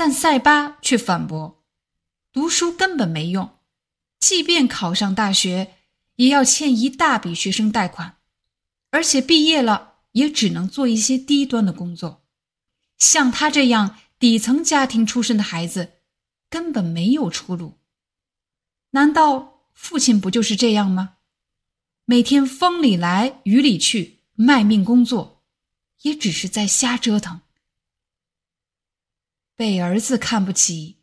但塞巴却反驳：“读书根本没用，即便考上大学，也要欠一大笔学生贷款，而且毕业了也只能做一些低端的工作。像他这样底层家庭出身的孩子，根本没有出路。难道父亲不就是这样吗？每天风里来雨里去，卖命工作，也只是在瞎折腾。”被儿子看不起，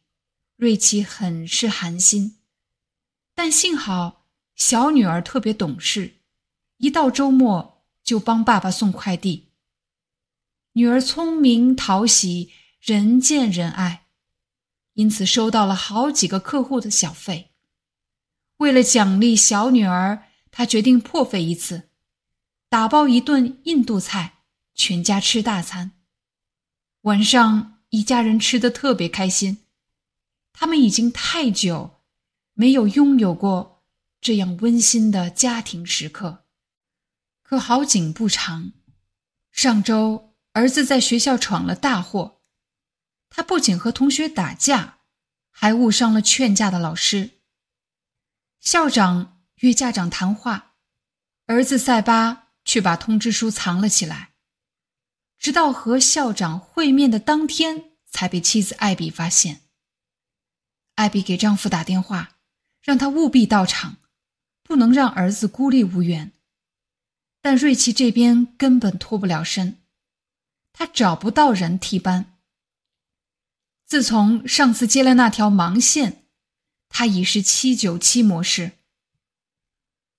瑞奇很是寒心。但幸好小女儿特别懂事，一到周末就帮爸爸送快递。女儿聪明讨喜，人见人爱，因此收到了好几个客户的小费。为了奖励小女儿，他决定破费一次，打包一顿印度菜，全家吃大餐。晚上。一家人吃的特别开心，他们已经太久没有拥有过这样温馨的家庭时刻。可好景不长，上周儿子在学校闯了大祸，他不仅和同学打架，还误伤了劝架的老师。校长约家长谈话，儿子塞巴却把通知书藏了起来。直到和校长会面的当天，才被妻子艾比发现。艾比给丈夫打电话，让他务必到场，不能让儿子孤立无援。但瑞奇这边根本脱不了身，他找不到人替班。自从上次接了那条盲线，他已是七九七模式。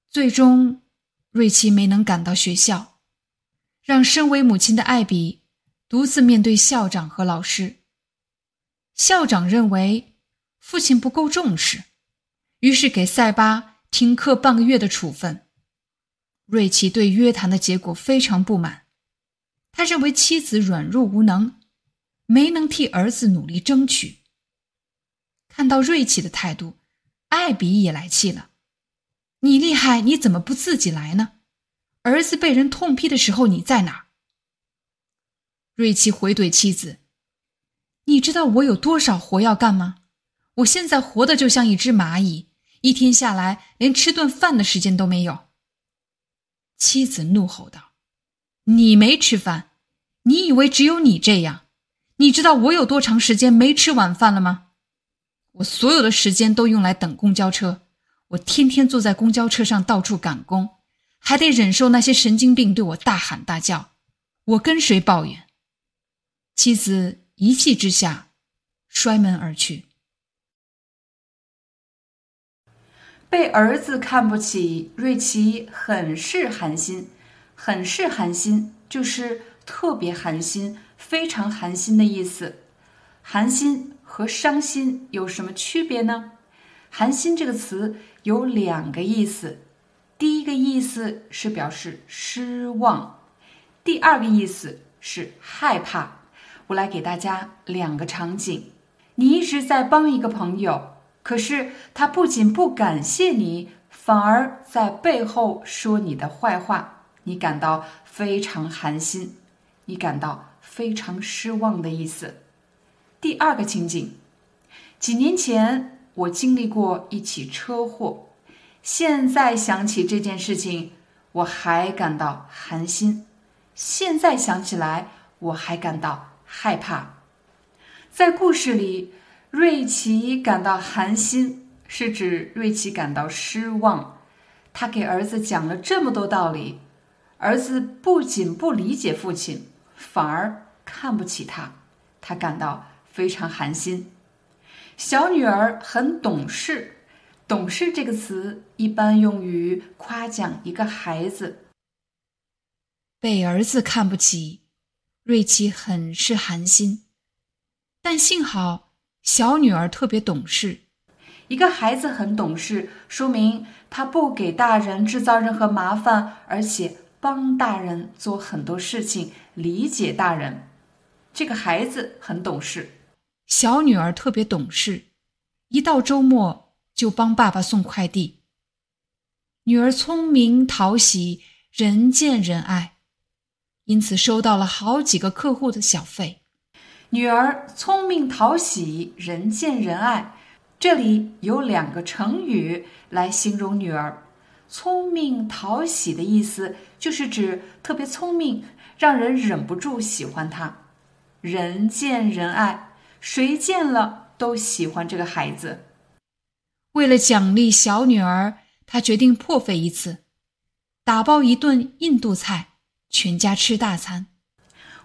最终，瑞奇没能赶到学校。让身为母亲的艾比独自面对校长和老师。校长认为父亲不够重视，于是给塞巴停课半个月的处分。瑞奇对约谈的结果非常不满，他认为妻子软弱无能，没能替儿子努力争取。看到瑞奇的态度，艾比也来气了：“你厉害，你怎么不自己来呢？”儿子被人痛批的时候，你在哪？瑞奇回怼妻子：“你知道我有多少活要干吗？我现在活的就像一只蚂蚁，一天下来连吃顿饭的时间都没有。”妻子怒吼道：“你没吃饭？你以为只有你这样？你知道我有多长时间没吃晚饭了吗？我所有的时间都用来等公交车，我天天坐在公交车上到处赶工。”还得忍受那些神经病对我大喊大叫，我跟谁抱怨？妻子一气之下摔门而去。被儿子看不起，瑞奇很是寒心。很是寒心就是特别寒心、非常寒心的意思。寒心和伤心有什么区别呢？寒心这个词有两个意思。第一个意思是表示失望，第二个意思是害怕。我来给大家两个场景：你一直在帮一个朋友，可是他不仅不感谢你，反而在背后说你的坏话，你感到非常寒心，你感到非常失望的意思。第二个情景：几年前我经历过一起车祸。现在想起这件事情，我还感到寒心；现在想起来，我还感到害怕。在故事里，瑞奇感到寒心，是指瑞奇感到失望。他给儿子讲了这么多道理，儿子不仅不理解父亲，反而看不起他，他感到非常寒心。小女儿很懂事。懂事这个词一般用于夸奖一个孩子。被儿子看不起，瑞奇很是寒心，但幸好小女儿特别懂事。一个孩子很懂事，说明他不给大人制造任何麻烦，而且帮大人做很多事情，理解大人。这个孩子很懂事。小女儿特别懂事，一到周末就帮爸爸送快递。女儿聪明讨喜，人见人爱，因此收到了好几个客户的小费。女儿聪明讨喜，人见人爱。这里有两个成语来形容女儿。聪明讨喜的意思就是指特别聪明，让人忍不住喜欢她。人见人爱，谁见了都喜欢这个孩子。为了奖励小女儿，他决定破费一次，打包一顿印度菜，全家吃大餐。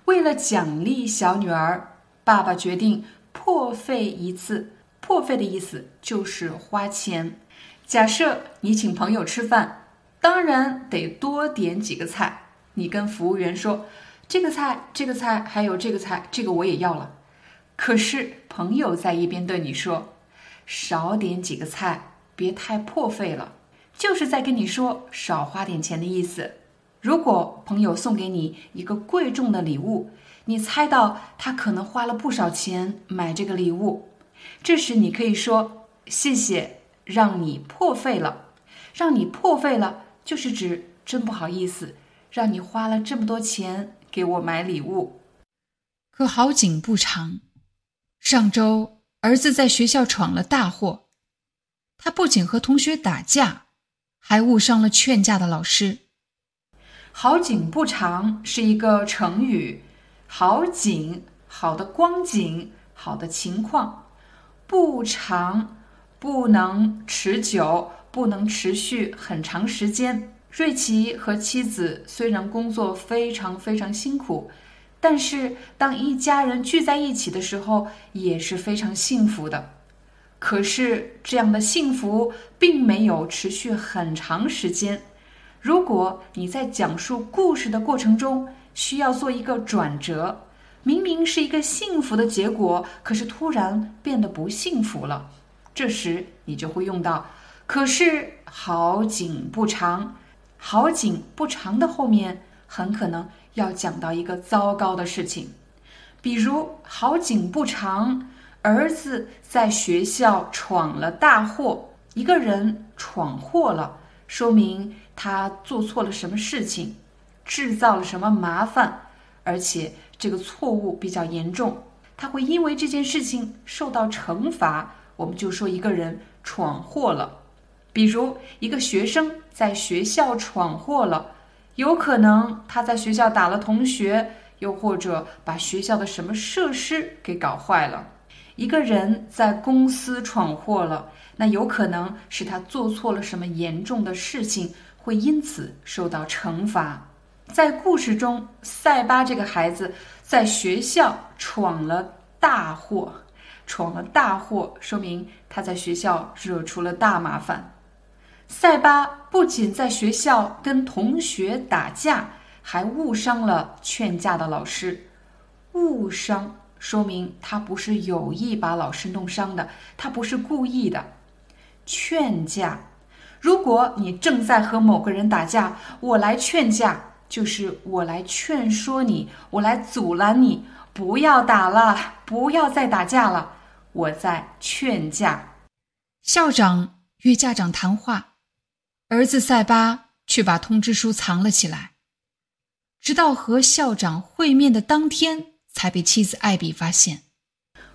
为了奖励小女儿，爸爸决定破费一次。破费的意思就是花钱。假设你请朋友吃饭，当然得多点几个菜。你跟服务员说：“这个菜，这个菜，还有这个菜，这个我也要了。”可是朋友在一边对你说：“少点几个菜，别太破费了。”就是在跟你说少花点钱的意思。如果朋友送给你一个贵重的礼物，你猜到他可能花了不少钱买这个礼物。这时你可以说：“谢谢，让你破费了。”让你破费了，就是指真不好意思，让你花了这么多钱给我买礼物。可好景不长，上周儿子在学校闯了大祸，他不仅和同学打架，还误伤了劝架的老师。好景不长是一个成语，好景，好的光景，好的情况。不长，不能持久，不能持续很长时间。瑞奇和妻子虽然工作非常非常辛苦，但是当一家人聚在一起的时候，也是非常幸福的。可是这样的幸福并没有持续很长时间。如果你在讲述故事的过程中需要做一个转折。明明是一个幸福的结果，可是突然变得不幸福了。这时你就会用到“可是好景不长”，“好景不长”的后面很可能要讲到一个糟糕的事情，比如“好景不长”，儿子在学校闯了大祸。一个人闯祸了，说明他做错了什么事情，制造了什么麻烦，而且。这个错误比较严重，他会因为这件事情受到惩罚。我们就说一个人闯祸了，比如一个学生在学校闯祸了，有可能他在学校打了同学，又或者把学校的什么设施给搞坏了。一个人在公司闯祸了，那有可能是他做错了什么严重的事情，会因此受到惩罚。在故事中，塞巴这个孩子在学校闯了大祸，闯了大祸，说明他在学校惹出了大麻烦。塞巴不仅在学校跟同学打架，还误伤了劝架的老师。误伤说明他不是有意把老师弄伤的，他不是故意的。劝架，如果你正在和某个人打架，我来劝架。就是我来劝说你，我来阻拦你，不要打了，不要再打架了。我在劝架。校长约家长谈话，儿子塞巴却把通知书藏了起来，直到和校长会面的当天才被妻子艾比发现。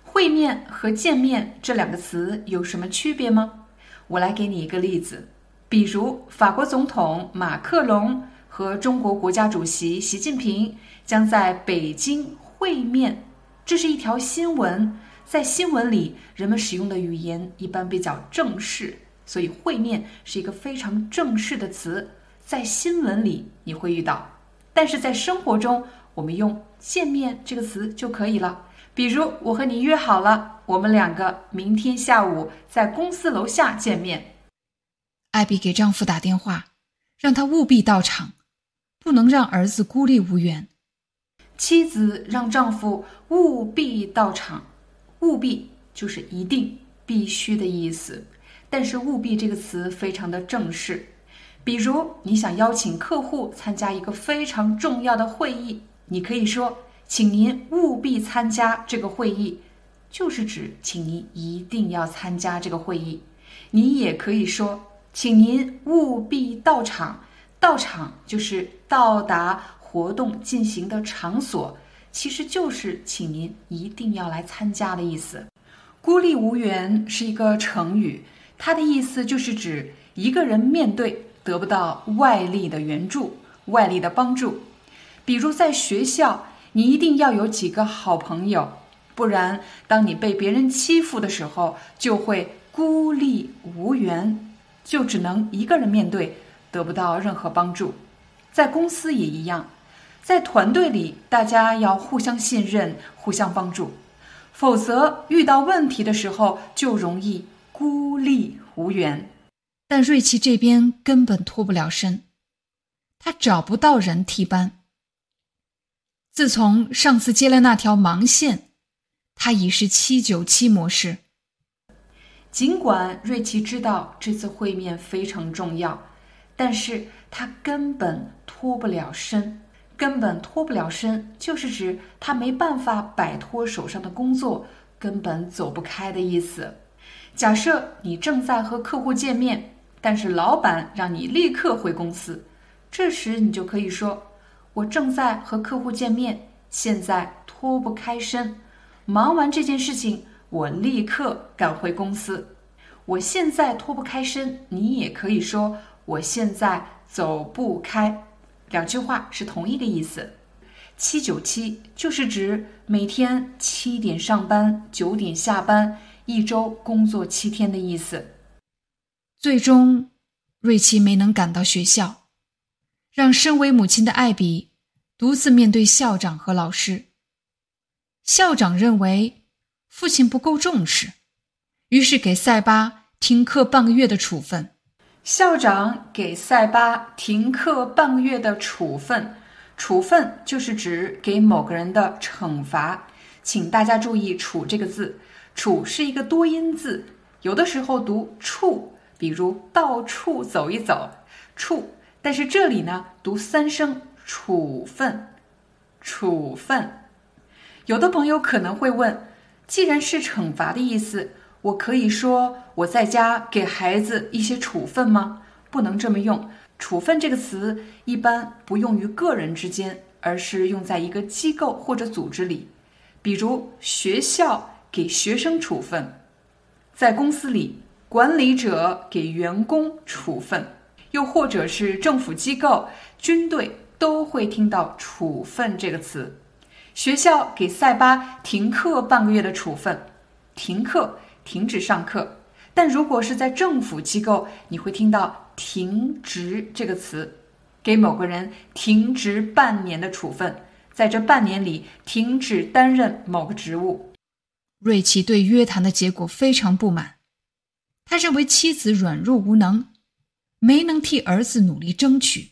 会面和见面这两个词有什么区别吗？我来给你一个例子，比如法国总统马克龙。和中国国家主席习近平将在北京会面，这是一条新闻。在新闻里，人们使用的语言一般比较正式，所以会面是一个非常正式的词。在新闻里你会遇到，但是在生活中，我们用见面这个词就可以了。比如，我和你约好了，我们两个明天下午在公司楼下见面。艾比给丈夫打电话，让他务必到场。不能让儿子孤立无援。妻子让丈夫务必到场，务必就是一定、必须的意思。但是“务必”这个词非常的正式。比如，你想邀请客户参加一个非常重要的会议，你可以说：“请您务必参加这个会议。”就是指请您一定要参加这个会议。你也可以说：“请您务必到场。”到场就是到达活动进行的场所，其实就是请您一定要来参加的意思。孤立无援是一个成语，它的意思就是指一个人面对得不到外力的援助、外力的帮助。比如在学校，你一定要有几个好朋友，不然当你被别人欺负的时候，就会孤立无援，就只能一个人面对。得不到任何帮助，在公司也一样，在团队里，大家要互相信任、互相帮助，否则遇到问题的时候就容易孤立无援。但瑞奇这边根本脱不了身，他找不到人替班。自从上次接了那条盲线，他已是七九七模式。尽管瑞奇知道这次会面非常重要。但是他根本脱不了身，根本脱不了身，就是指他没办法摆脱手上的工作，根本走不开的意思。假设你正在和客户见面，但是老板让你立刻回公司，这时你就可以说：“我正在和客户见面，现在脱不开身，忙完这件事情，我立刻赶回公司。”我现在脱不开身，你也可以说。我现在走不开，两句话是同一个意思。七九七就是指每天七点上班，九点下班，一周工作七天的意思。最终，瑞奇没能赶到学校，让身为母亲的艾比独自面对校长和老师。校长认为父亲不够重视，于是给塞巴停课半个月的处分。校长给塞巴停课半个月的处分，处分就是指给某个人的惩罚。请大家注意“处”这个字，“处”是一个多音字，有的时候读“处”，比如到处走一走，“处”，但是这里呢读三声“处分”，处分。有的朋友可能会问，既然是惩罚的意思。我可以说我在家给孩子一些处分吗？不能这么用。处分这个词一般不用于个人之间，而是用在一个机构或者组织里。比如学校给学生处分，在公司里管理者给员工处分，又或者是政府机构、军队都会听到“处分”这个词。学校给塞巴停课半个月的处分，停课。停止上课，但如果是在政府机构，你会听到“停职”这个词，给某个人停职半年的处分，在这半年里停止担任某个职务。瑞奇对约谈的结果非常不满，他认为妻子软弱无能，没能替儿子努力争取。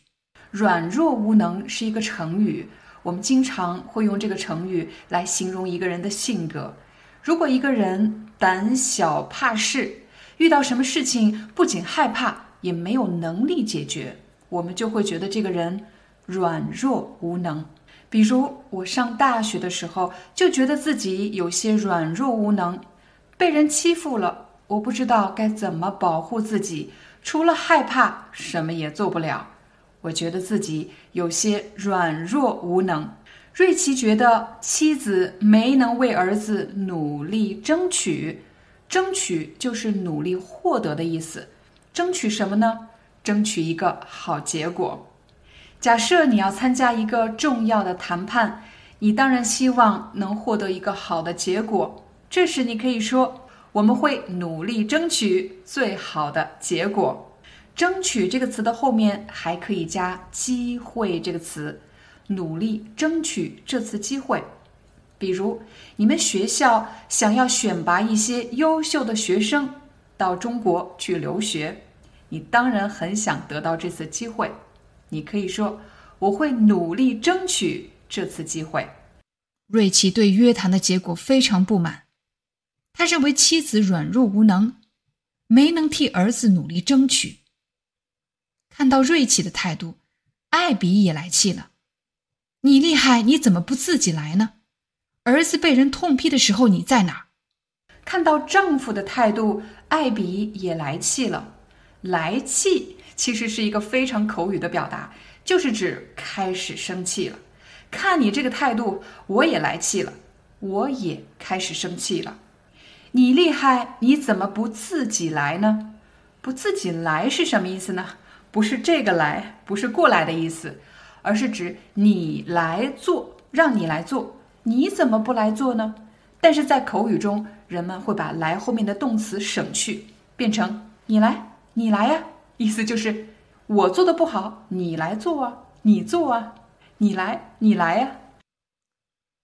软弱无能是一个成语，我们经常会用这个成语来形容一个人的性格。如果一个人胆小怕事，遇到什么事情不仅害怕，也没有能力解决，我们就会觉得这个人软弱无能。比如我上大学的时候，就觉得自己有些软弱无能，被人欺负了，我不知道该怎么保护自己，除了害怕，什么也做不了。我觉得自己有些软弱无能。瑞奇觉得妻子没能为儿子努力争取，争取就是努力获得的意思。争取什么呢？争取一个好结果。假设你要参加一个重要的谈判，你当然希望能获得一个好的结果。这时你可以说：“我们会努力争取最好的结果。”争取这个词的后面还可以加“机会”这个词。努力争取这次机会，比如你们学校想要选拔一些优秀的学生到中国去留学，你当然很想得到这次机会。你可以说：“我会努力争取这次机会。瑞奇对约谈的结果非常不满，他认为妻子软弱无能，没能替儿子努力争取。看到瑞奇的态度，艾比也来气了：“你厉害，你怎么不自己来呢？儿子被人痛批的时候你在哪儿？”看到丈夫的态度，艾比也来气了。来气其实是一个非常口语的表达，就是指开始生气了。看你这个态度，我也来气了，我也开始生气了。你厉害，你怎么不自己来呢？不自己来是什么意思呢？不是这个来，不是过来的意思，而是指你来做，让你来做，你怎么不来做呢？但是在口语中，人们会把“来”后面的动词省去，变成“你来，你来呀”，意思就是我做的不好，你来做啊，你做啊，你来，你来呀。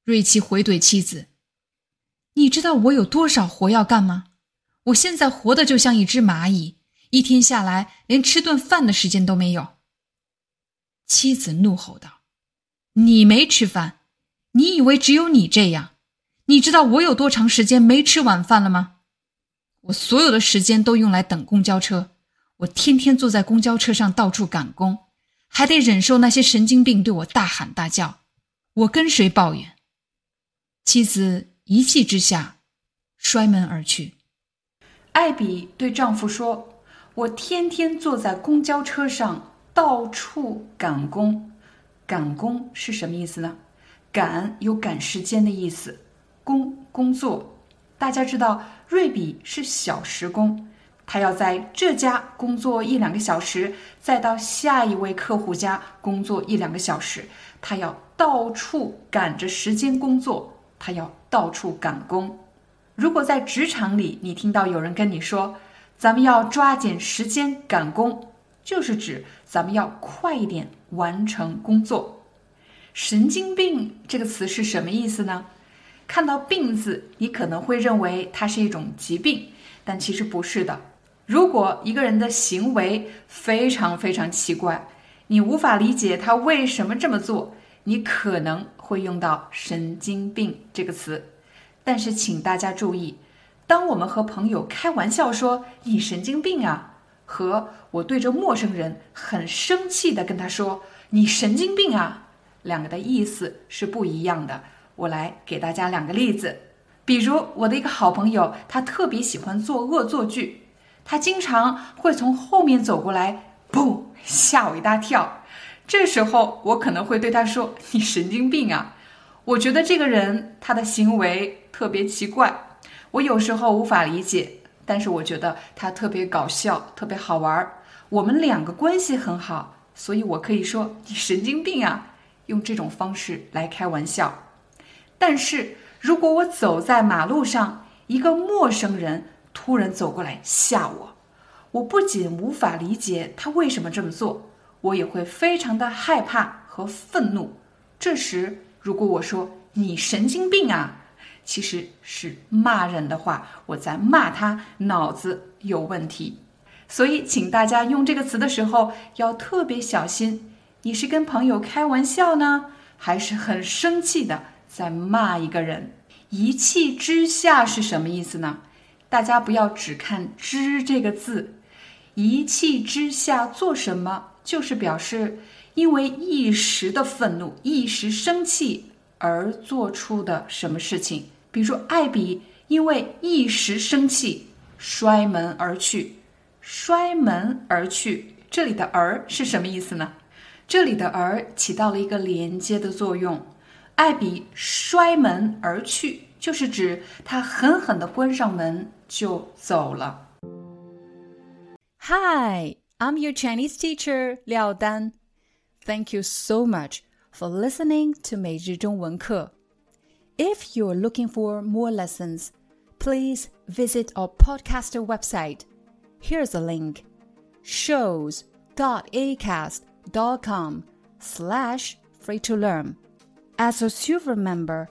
瑞奇回怼妻子：“你知道我有多少活要干吗？我现在活的就像一只蚂蚁，一天下来连吃顿饭的时间都没有。”妻子怒吼道：“你没吃饭？你以为只有你这样？”你知道我有多长时间没吃晚饭了吗？我所有的时间都用来等公交车，我天天坐在公交车上到处赶工，还得忍受那些神经病对我大喊大叫。我跟谁抱怨？妻子一气之下摔门而去。艾比对丈夫说：“我天天坐在公交车上到处赶工，赶工是什么意思呢？赶有赶时间的意思。”工工作，大家知道瑞比是小时工，他要在这家工作一两个小时，再到下一位客户家工作一两个小时，他要到处赶着时间工作，他要到处赶工。如果在职场里，你听到有人跟你说“咱们要抓紧时间赶工”，就是指咱们要快一点完成工作。神经病这个词是什么意思呢？看到“病”字，你可能会认为它是一种疾病，但其实不是的。如果一个人的行为非常非常奇怪，你无法理解他为什么这么做，你可能会用到“神经病”这个词。但是请大家注意，当我们和朋友开玩笑说“你神经病啊”，和我对着陌生人很生气的跟他说“你神经病啊”，两个的意思是不一样的。我来给大家两个例子，比如我的一个好朋友，他特别喜欢做恶作剧，他经常会从后面走过来，不吓我一大跳。这时候我可能会对他说：“你神经病啊！”我觉得这个人他的行为特别奇怪，我有时候无法理解，但是我觉得他特别搞笑，特别好玩儿。我们两个关系很好，所以我可以说：“你神经病啊！”用这种方式来开玩笑。但是如果我走在马路上，一个陌生人突然走过来吓我，我不仅无法理解他为什么这么做，我也会非常的害怕和愤怒。这时，如果我说“你神经病啊”，其实是骂人的话，我在骂他脑子有问题。所以，请大家用这个词的时候要特别小心。你是跟朋友开玩笑呢，还是很生气的？在骂一个人，一气之下是什么意思呢？大家不要只看“之”这个字，一气之下做什么，就是表示因为一时的愤怒、一时生气而做出的什么事情。比如说，艾比因为一时生气摔门而去，摔门而去，这里的“而”是什么意思呢？这里的“而”起到了一个连接的作用。艾比摔门而去，就是指他狠狠地关上门就走了。Hi, I'm your Chinese teacher Liao Dan. Thank you so much for listening to 每日中文课. If you're looking for more lessons, please visit our podcaster website. Here's a link: shows.acast.com slash free to learn. As a silver member,